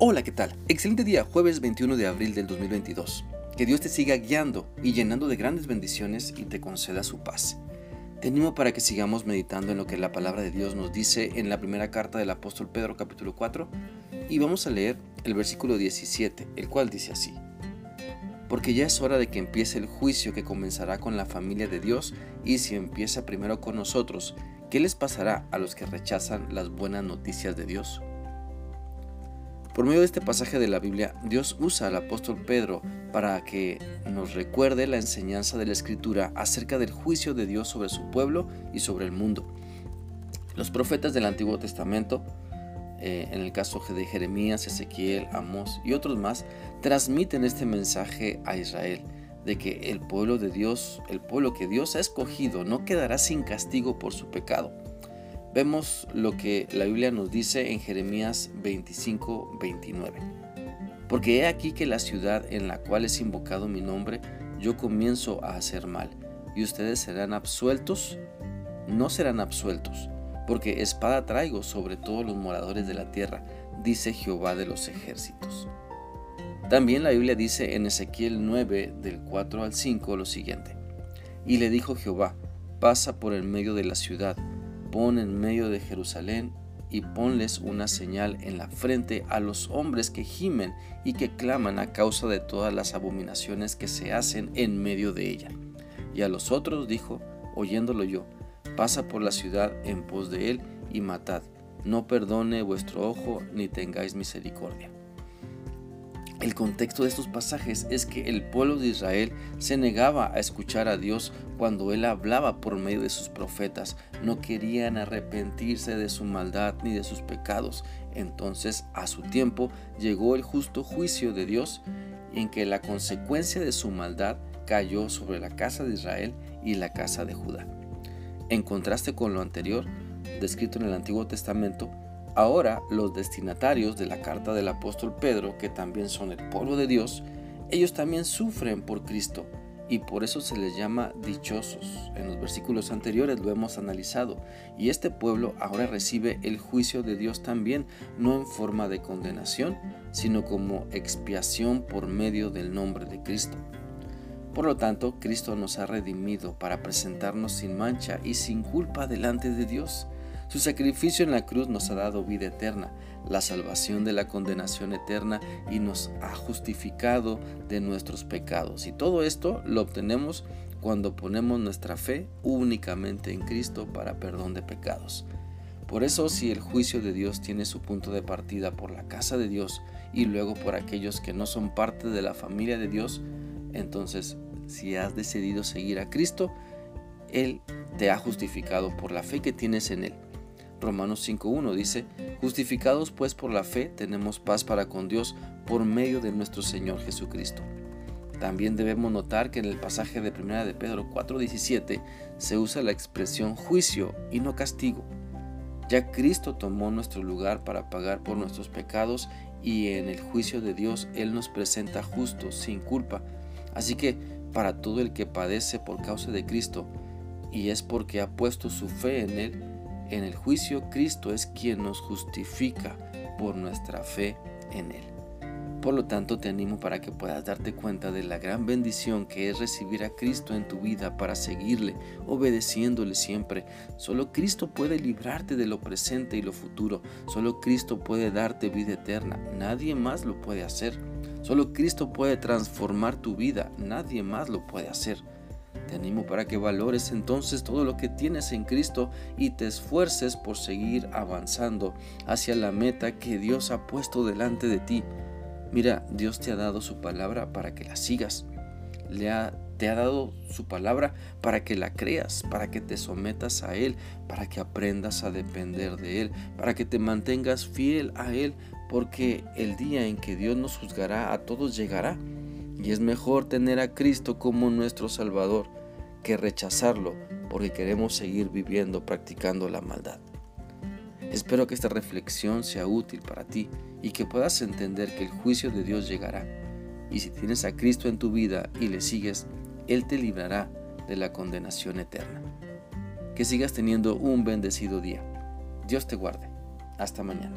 Hola, ¿qué tal? Excelente día, jueves 21 de abril del 2022. Que Dios te siga guiando y llenando de grandes bendiciones y te conceda su paz. Te animo para que sigamos meditando en lo que la palabra de Dios nos dice en la primera carta del apóstol Pedro capítulo 4 y vamos a leer el versículo 17, el cual dice así. Porque ya es hora de que empiece el juicio que comenzará con la familia de Dios y si empieza primero con nosotros, ¿qué les pasará a los que rechazan las buenas noticias de Dios? Por medio de este pasaje de la Biblia, Dios usa al apóstol Pedro para que nos recuerde la enseñanza de la Escritura acerca del juicio de Dios sobre su pueblo y sobre el mundo. Los profetas del Antiguo Testamento, eh, en el caso de Jeremías, Ezequiel, Amós y otros más, transmiten este mensaje a Israel de que el pueblo de Dios, el pueblo que Dios ha escogido, no quedará sin castigo por su pecado vemos lo que la Biblia nos dice en Jeremías 25, 29. Porque he aquí que la ciudad en la cual es invocado mi nombre, yo comienzo a hacer mal, y ustedes serán absueltos, no serán absueltos, porque espada traigo sobre todos los moradores de la tierra, dice Jehová de los ejércitos. También la Biblia dice en Ezequiel 9, del 4 al 5, lo siguiente. Y le dijo Jehová, pasa por el medio de la ciudad, pon en medio de Jerusalén y ponles una señal en la frente a los hombres que gimen y que claman a causa de todas las abominaciones que se hacen en medio de ella. Y a los otros dijo, oyéndolo yo, pasa por la ciudad en pos de él y matad, no perdone vuestro ojo ni tengáis misericordia. El contexto de estos pasajes es que el pueblo de Israel se negaba a escuchar a Dios cuando Él hablaba por medio de sus profetas. No querían arrepentirse de su maldad ni de sus pecados. Entonces a su tiempo llegó el justo juicio de Dios en que la consecuencia de su maldad cayó sobre la casa de Israel y la casa de Judá. En contraste con lo anterior, descrito en el Antiguo Testamento, Ahora los destinatarios de la carta del apóstol Pedro, que también son el pueblo de Dios, ellos también sufren por Cristo y por eso se les llama dichosos. En los versículos anteriores lo hemos analizado y este pueblo ahora recibe el juicio de Dios también, no en forma de condenación, sino como expiación por medio del nombre de Cristo. Por lo tanto, Cristo nos ha redimido para presentarnos sin mancha y sin culpa delante de Dios. Su sacrificio en la cruz nos ha dado vida eterna, la salvación de la condenación eterna y nos ha justificado de nuestros pecados. Y todo esto lo obtenemos cuando ponemos nuestra fe únicamente en Cristo para perdón de pecados. Por eso si el juicio de Dios tiene su punto de partida por la casa de Dios y luego por aquellos que no son parte de la familia de Dios, entonces si has decidido seguir a Cristo, Él te ha justificado por la fe que tienes en Él. Romanos 5.1 dice, justificados pues por la fe tenemos paz para con Dios por medio de nuestro Señor Jesucristo. También debemos notar que en el pasaje de 1 de Pedro 4.17 se usa la expresión juicio y no castigo. Ya Cristo tomó nuestro lugar para pagar por nuestros pecados y en el juicio de Dios Él nos presenta justo, sin culpa. Así que para todo el que padece por causa de Cristo y es porque ha puesto su fe en Él, en el juicio, Cristo es quien nos justifica por nuestra fe en Él. Por lo tanto, te animo para que puedas darte cuenta de la gran bendición que es recibir a Cristo en tu vida para seguirle, obedeciéndole siempre. Solo Cristo puede librarte de lo presente y lo futuro. Solo Cristo puede darte vida eterna. Nadie más lo puede hacer. Solo Cristo puede transformar tu vida. Nadie más lo puede hacer. Animo para que valores entonces todo lo que tienes en Cristo y te esfuerces por seguir avanzando hacia la meta que Dios ha puesto delante de ti. Mira, Dios te ha dado su palabra para que la sigas. Le te ha dado su palabra para que la creas, para que te sometas a Él, para que aprendas a depender de Él, para que te mantengas fiel a Él, porque el día en que Dios nos juzgará a todos llegará y es mejor tener a Cristo como nuestro Salvador que rechazarlo porque queremos seguir viviendo practicando la maldad. Espero que esta reflexión sea útil para ti y que puedas entender que el juicio de Dios llegará. Y si tienes a Cristo en tu vida y le sigues, Él te librará de la condenación eterna. Que sigas teniendo un bendecido día. Dios te guarde. Hasta mañana.